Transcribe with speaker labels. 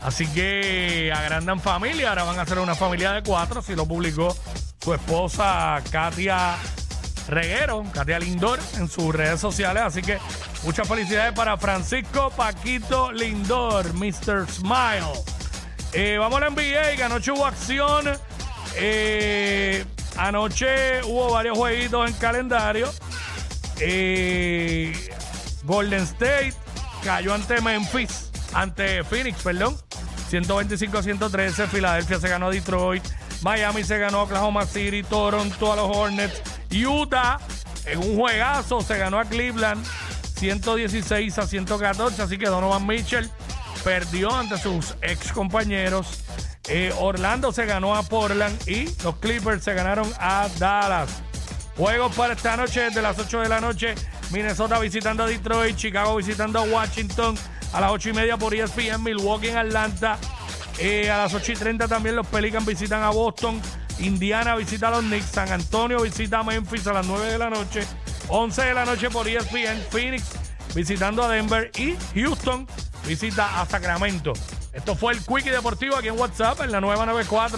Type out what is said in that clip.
Speaker 1: Así que agrandan familia, ahora van a ser una familia de cuatro, si lo publicó su esposa Katia Reguero, Katia Lindor, en sus redes sociales. Así que muchas felicidades para Francisco Paquito Lindor, Mr. Smile. Eh, vamos a la NBA, que anoche hubo acción. Eh, anoche hubo varios jueguitos en calendario. Eh, Golden State cayó ante Memphis, ante Phoenix, perdón. 125-113. Filadelfia se ganó a Detroit. Miami se ganó a Oklahoma City. Toronto a los Hornets. Utah en un juegazo se ganó a Cleveland 116 a 114. Así que Donovan Mitchell perdió ante sus ex compañeros. Eh, Orlando se ganó a Portland y los Clippers se ganaron a Dallas. Juegos para esta noche desde las 8 de la noche. Minnesota visitando a Detroit, Chicago visitando a Washington a las 8 y media por ESPN, Milwaukee en Atlanta. Eh, a las 8 y 30 también los Pelicans visitan a Boston. Indiana visita a los Knicks. San Antonio visita a Memphis a las 9 de la noche. 11 de la noche por ESPN. Phoenix visitando a Denver. Y Houston visita a Sacramento. Esto fue el Quickie Deportivo aquí en WhatsApp en la nueva 94.